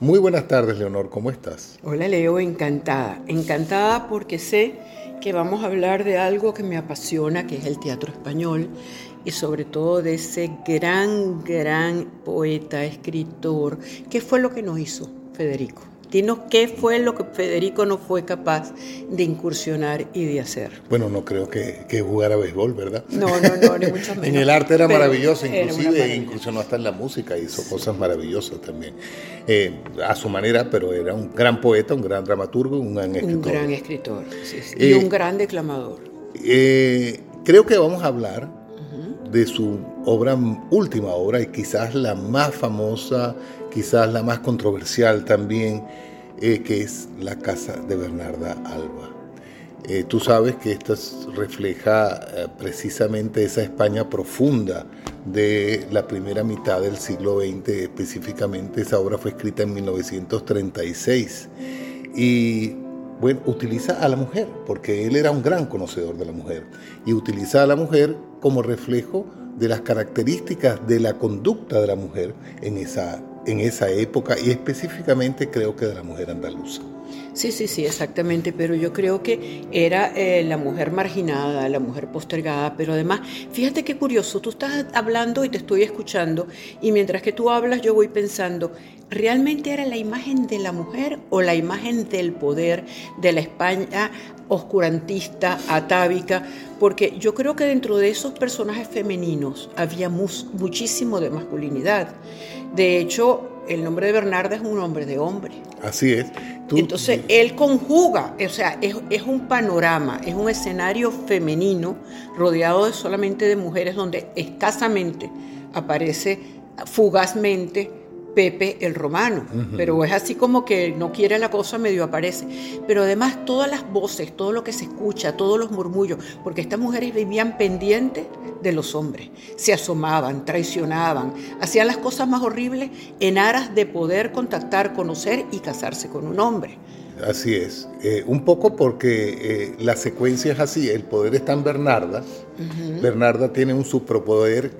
Muy buenas tardes, Leonor, ¿cómo estás? Hola, Leo, encantada. Encantada porque sé que vamos a hablar de algo que me apasiona, que es el teatro español, y sobre todo de ese gran, gran poeta, escritor. ¿Qué fue lo que nos hizo Federico? Dinos qué fue lo que Federico no fue capaz de incursionar y de hacer. Bueno, no creo que, que jugara béisbol, ¿verdad? No, no, no, ni mucho menos. en el arte era Pero maravilloso, era inclusive maravilla. incursionó hasta en la música, hizo cosas maravillosas también. Eh, a su manera, pero era un gran poeta, un gran dramaturgo, un gran Un escritor. gran escritor sí, sí, Eh, y un gran declamador. Eh, creo que vamos a hablar de su obra, última obra, y quizás la más famosa, quizás la más controversial también, eh, que es La Casa de Bernarda Alba. Eh, tú sabes que esta es- refleja eh, precisamente esa España profunda de la primera mitad del siglo XX, específicamente esa obra fue escrita en 1936 y bueno, utiliza a la mujer, porque él era un gran conocedor de la mujer, y utiliza a la mujer como reflejo de las características de la conducta de la mujer en esa, en esa época y específicamente creo que de la mujer andaluza. Sí, sí, sí, exactamente, pero yo creo que era eh, la mujer marginada, la mujer postergada, pero además, fíjate qué curioso, tú estás hablando y te estoy escuchando, y mientras que tú hablas yo voy pensando, ¿realmente era la imagen de la mujer o la imagen del poder de la España oscurantista, atávica? Porque yo creo que dentro de esos personajes femeninos había muchísimo de masculinidad. De hecho, el nombre de Bernarda es un nombre de hombre. Así es. Tú- Entonces, él conjuga, o sea, es, es un panorama, es un escenario femenino rodeado de solamente de mujeres donde escasamente aparece fugazmente Pepe el Romano, pero es así como que no quiere la cosa, medio aparece. Pero además todas las voces, todo lo que se escucha, todos los murmullos, porque estas mujeres vivían pendientes de los hombres, se asomaban, traicionaban, hacían las cosas más horribles en aras de poder contactar, conocer y casarse con un hombre. Así es. Eh, un poco porque eh, la secuencia es así. El poder está en Bernarda. Bernarda tiene un superpoder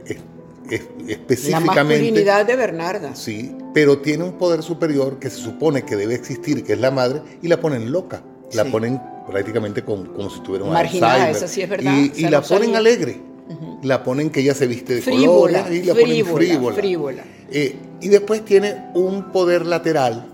es- es- La específicamente. masculinidad de Bernarda. Sí, pero tiene un poder superior que se supone que debe existir, que es la madre, y la ponen loca. La Sí. ponen prácticamente con- como si tuviera un Marginada, eso sí es verdad, Y, la ponen sabía. alegre. La ponen que ella se viste de Frívola, colores y la ponen frívola, frívola. frívola. Eh, y después tiene un poder lateral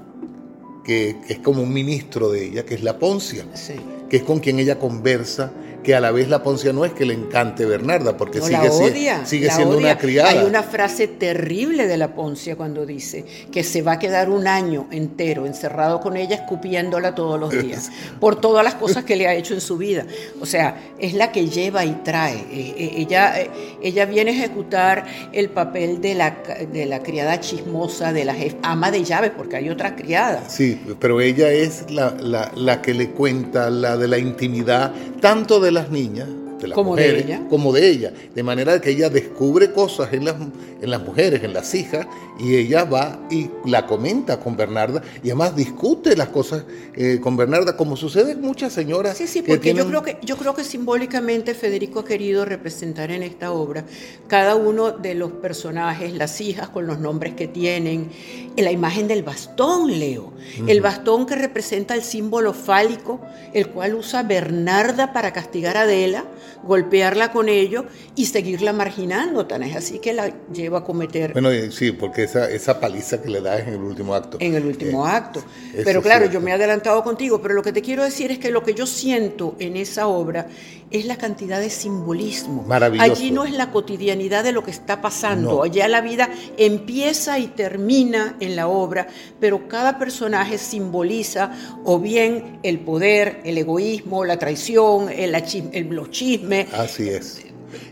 que, que es como un ministro de ella, que es la Poncia, Sí. que es con quien ella conversa, que a la vez la Poncia no es que le encante Bernarda, porque No, sigue, odia, sigue siendo odia. una criada. Hay una frase terrible de la Poncia cuando dice que se va a quedar un año entero encerrado con ella escupiéndola todos los días por todas las cosas que le ha hecho en su vida. O sea, es la que lleva y trae. Eh, eh, ella, eh, ella viene a ejecutar el papel de la, de la criada chismosa, de la ama de llaves, porque hay otras criadas. Sí, pero ella es la, la- la que le cuenta la de la intimidad, tanto de las niñas, de las Como de ella. como de ella. De manera que ella descubre cosas en las, en las mujeres, en las hijas, y ella va y la comenta con Bernarda, y además discute las cosas eh, con Bernarda, como sucede en muchas señoras. Sí, sí, que porque yo creo que yo creo que simbólicamente Federico ha querido representar en esta obra cada uno de los personajes, las hijas con los nombres que tienen, en la imagen del bastón, Leo, el bastón que representa el símbolo fálico, el cual usa Bernarda para castigar a Adela, golpearla con ello y seguirla marginando, tan es así que la lleva a cometer Bueno, sí, porque esa, esa paliza que le da es en el último acto. en el último Eh, acto. Pero claro, yo me he adelantado contigo, pero lo que te quiero decir es que lo que yo siento en esa obra es la cantidad de simbolismo. Maravilloso. Allí no es la cotidianidad de lo que está pasando, No. allá la vida empieza y termina en la obra, pero cada personaje simboliza o bien el poder, el egoísmo, la traición, el, el- los chismes, Así es.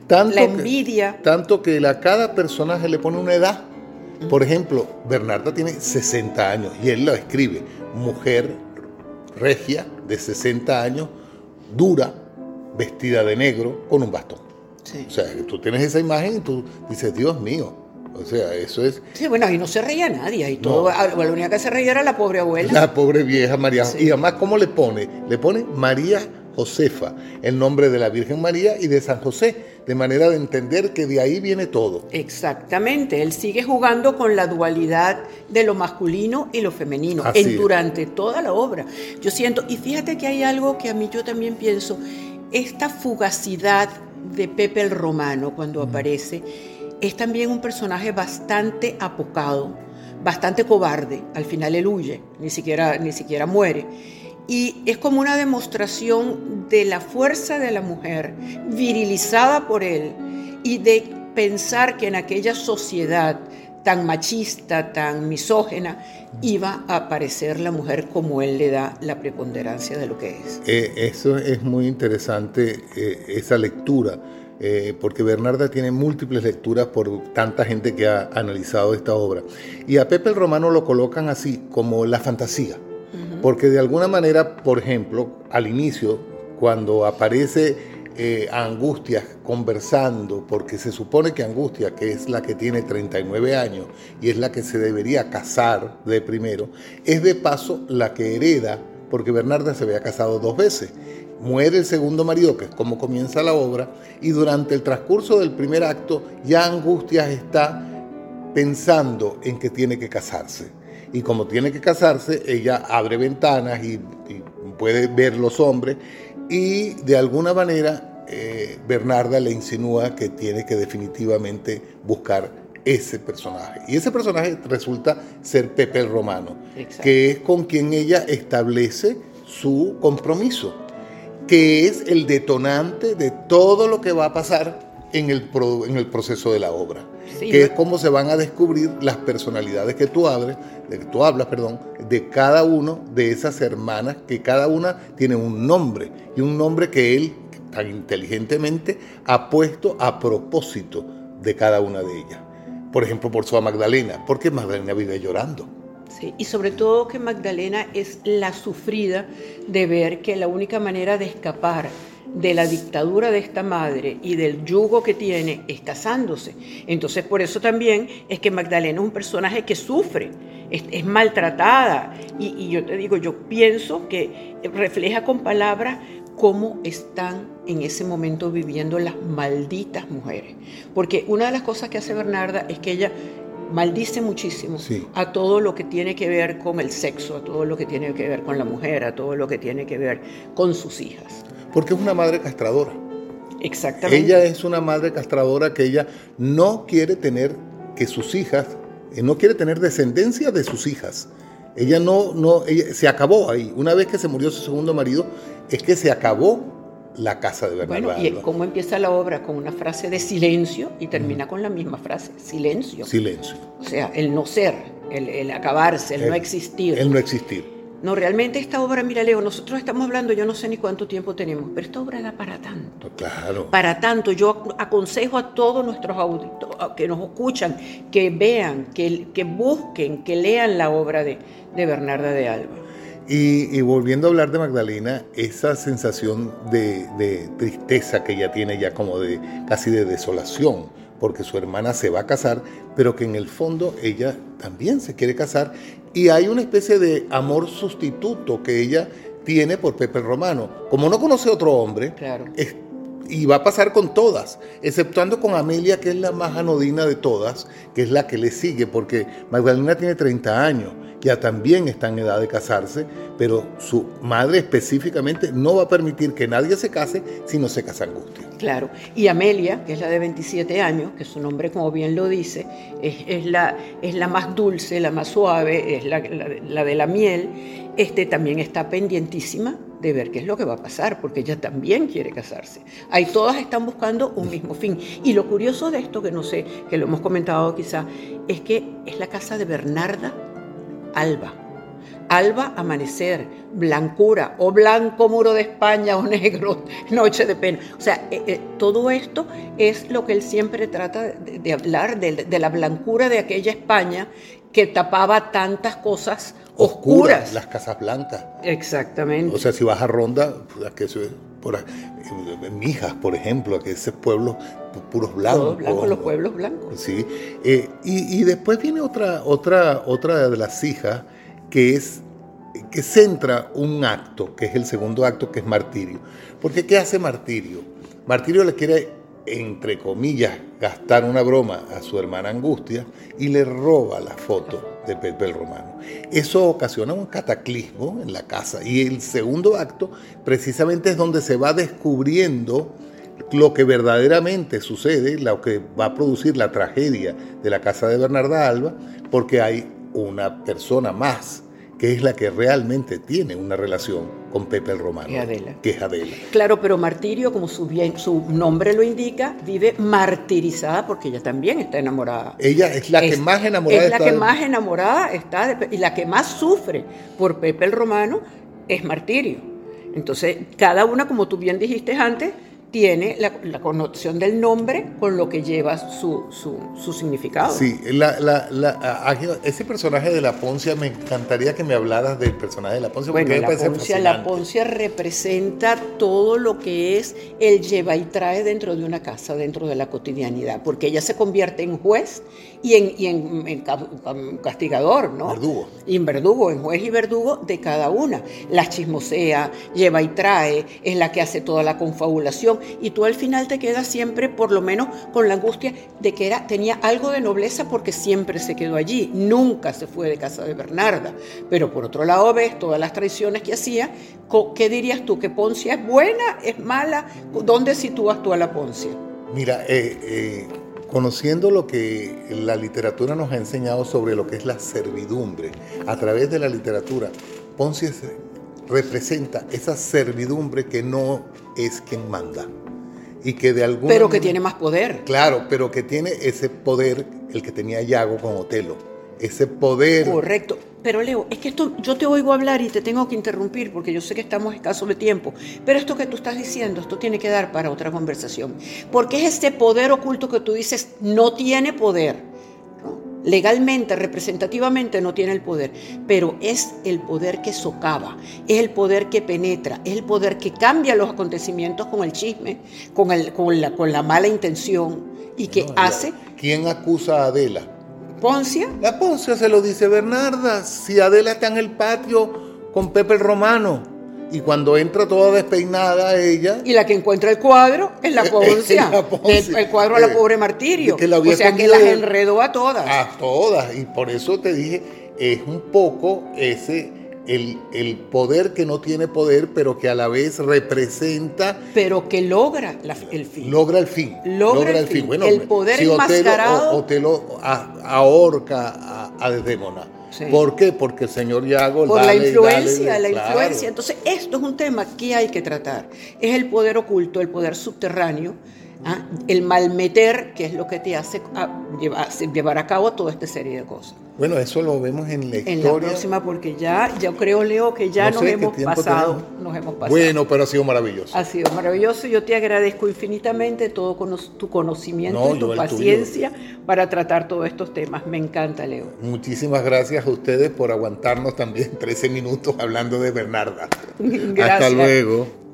Tanto la que- envidia. tanto que a cada personaje le pone una edad. Por ejemplo, Bernarda tiene 60 años y él lo escribe. Mujer regia de 60 años, dura, vestida de negro, con un bastón. Sí. O sea, tú tienes esa imagen y tú dices, Dios mío. O sea, eso es Sí, bueno, ahí no se reía nadie, y todo, la única que se reía era la pobre abuela. la pobre vieja María. Sí. Y además, ¿cómo le pone? Le pone María Josefa, el nombre de la Virgen María y de San José, de manera de entender que de ahí viene todo. Exactamente, él sigue jugando con la dualidad de lo masculino y lo femenino en, durante toda la obra. Yo siento, y fíjate que hay algo que a mí yo también pienso, esta fugacidad de Pepe el Romano cuando aparece, es también un personaje bastante apocado, bastante cobarde. Al final él huye, ni siquiera, ni siquiera muere. Y es como una demostración de la fuerza de la mujer, virilizada por él, y de pensar que en aquella sociedad tan machista, tan misógena, iba a aparecer la mujer como él le da la preponderancia de lo que es. Eh, eso es muy interesante, eh, esa lectura eh, porque Bernarda tiene múltiples lecturas por tanta gente que ha analizado esta obra. Y a Pepe el Romano lo colocan así, como la fantasía, porque de alguna manera, por ejemplo, al inicio, cuando aparece eh, Angustias conversando, porque se supone que Angustia, que es la que tiene 39 años y es la que se debería casar de primero, es de paso la que hereda, porque Bernarda se había casado dos veces muere el segundo marido, que es como comienza la obra, y durante el transcurso del primer acto ya Angustias está pensando en que tiene que casarse. Y como tiene que casarse, ella abre ventanas y, puede ver los hombres y de alguna manera eh, Bernarda le insinúa que tiene que definitivamente buscar ese personaje. Y ese personaje resulta ser Pepe el Romano, que es con quien ella establece su compromiso que es el detonante de todo lo que va a pasar en el, en el proceso de la obra. Que es cómo se van a descubrir las personalidades que tú, abres, de que tú hablas, perdón, de cada uno de esas hermanas, que cada una tiene un nombre, y un nombre que él tan inteligentemente ha puesto a propósito de cada una de ellas. Por ejemplo, por su Magdalena, porque Magdalena vive llorando y sobre todo que Magdalena es la sufrida de ver que la única manera de escapar de la dictadura de esta madre y del yugo que tiene es casándose. Entonces por eso también es que Magdalena es un personaje que sufre, es, maltratada. Y, y, yo te digo, yo pienso que refleja con palabras cómo están en ese momento viviendo las malditas mujeres. Porque una de las cosas que hace Bernarda es que ella maldice muchísimo a todo lo que tiene que ver con el sexo, a todo lo que tiene que ver con la mujer, a todo lo que tiene que ver con sus hijas. Porque es una madre castradora. Exactamente. Ella es una madre castradora que ella no quiere tener que sus hijas, eh, no quiere tener descendencia de sus hijas. Ella no, no, se acabó ahí. Una vez que se murió su segundo marido, es que se acabó la casa de Bernardo. Bueno, y cómo empieza la obra con una frase de silencio y termina con la misma frase, silencio. Silencio. O sea, el no ser, el, acabarse, el, no existir. El no existir. No, realmente esta obra, mira Leo, nosotros estamos hablando, yo no sé ni cuánto tiempo tenemos, pero esta obra da para tanto. Claro. Para tanto, yo aconsejo a todos nuestros auditores que nos escuchan, que vean, que, que busquen, que lean la obra de, de Bernarda de Alba. Y, volviendo a hablar de Magdalena, esa sensación de, tristeza que ella tiene ya como de casi de desolación, porque su hermana se va a casar, pero que en el fondo ella también se quiere casar y hay una especie de amor sustituto que ella tiene por Pepe Romano. Como no conoce a otro hombre, claro y va a pasar con todas, exceptuando con Amelia, que es la más anodina de todas, que es la que le sigue, porque Magdalena tiene 30 años, ya también está en edad de casarse, pero su madre específicamente no va a permitir que nadie se case si no se casa Angustia. Claro, y Amelia, que es la de 27 años, que su nombre como bien lo dice, es, la, es la más dulce, la más suave, es la, la de la miel, este también está pendientísima de ver qué es lo que va a pasar, porque ella también quiere casarse. Ahí todas están buscando un mismo fin. Y lo curioso de esto, que no sé, que lo hemos comentado quizá, es que es la casa de Bernarda Alba. Alba, amanecer, blancura, o blanco muro de España, o negro, noche de pena. O sea, eh, eh, todo esto es lo que él siempre trata de, hablar, de, la blancura de aquella España que tapaba tantas cosas oscuras. Las casas blancas. Exactamente. O sea, si vas a Ronda, que eso es por en Mijas, por ejemplo, que ese pueblo puros blancos. blancos, los pueblos blancos. Sí. Eh, y, después viene otra, otra, otra de las hijas, que es que centra un acto, que es el segundo acto, que es martirio. Porque ¿qué hace martirio? Martirio le quiere, entre comillas, gastar una broma a su hermana Angustia y le roba la foto de Pepe el Romano. Eso ocasiona un cataclismo en la casa. Y el segundo acto precisamente es donde se va descubriendo lo que verdaderamente sucede, lo que va a producir la tragedia de la casa de Bernarda Alba, porque hay una persona más que es la que realmente tiene una relación con Pepe el Romano, que es Adela. Claro, pero martirio, como su, bien, su nombre lo indica, vive martirizada porque ella también está enamorada. Ella es la que más enamorada está. Es la que más enamorada está y la que más sufre por Pepe el Romano es martirio. Entonces, cada una, como tú bien dijiste antes, tiene la, connotación del nombre con lo que lleva su, su, significado. Sí, ese personaje de la Poncia, me encantaría que me hablaras del personaje de la Poncia. Bueno, la, Poncia, la Poncia representa todo lo que es el lleva y trae dentro de una casa, dentro de la cotidianidad, porque ella se convierte en juez y en, y en, castigador, ¿no? Verdugo. Y en verdugo, en juez y verdugo de cada una. La chismosea, lleva y trae, es la que hace toda la confabulación y tú al final te quedas siempre por lo menos con la angustia de que era, tenía algo de nobleza porque siempre se quedó allí, nunca se fue de casa de Bernarda. Pero por otro lado ves todas las traiciones que hacía, ¿qué dirías tú? ¿Que Poncia es buena, es mala? ¿Dónde sitúas tú a la Poncia? Mira, eh, eh, conociendo lo que la literatura nos ha enseñado sobre lo que es la servidumbre, a través de la literatura, Poncia representa esa servidumbre que no es quien manda. Y que de algún Pero que tiene más poder. Claro, pero que tiene ese poder, el que tenía Yago con Otelo. Ese poder. Correcto. Pero Leo, es que esto, yo te oigo hablar y te tengo que interrumpir porque yo sé que estamos escasos de tiempo. Pero esto que tú estás diciendo, esto tiene que dar para otra conversación. Porque es este poder oculto que tú dices, no tiene poder legalmente, representativamente no tiene el poder, pero es el poder que socava, es el poder que penetra, es el poder que cambia los acontecimientos con el chisme, con, el, con, la, con la mala intención y que hace... ¿Quién acusa a Adela? Poncia. La Poncia se lo dice Bernarda, si Adela está en el patio con Pepe el Romano. Y cuando entra toda despeinada ella... Y la que encuentra el cuadro es la Poncia. El, cuadro a la pobre Martirio. o sea que las enredó a todas. A todas. Y por eso te dije, es un poco ese... El, el, poder que no tiene poder, pero que a la vez representa. Pero que logra el fin. Logra el fin. Logra, el fin. Bueno, el poder enmascarado. Otelo, ahorca a, a Desdémona ¿Por qué? Porque el señor Yago... Por la influencia, la influencia. Entonces, esto es un tema que hay que tratar. Es el poder oculto, el poder subterráneo, ¿ah? el malmeter, que es lo que te hace ah, llevar, a cabo toda esta serie de cosas. Bueno, eso lo vemos en la historia. En la próxima, porque ya, yo creo, Leo, que ya nos, hemos pasado, nos hemos pasado. Bueno, pero ha sido maravilloso. Ha sido maravilloso. Yo te agradezco infinitamente todo tu conocimiento y tu paciencia para tratar todos estos temas. Me encanta, Leo. Muchísimas gracias a ustedes por aguantarnos también 13 minutos hablando de Bernarda. Hasta luego.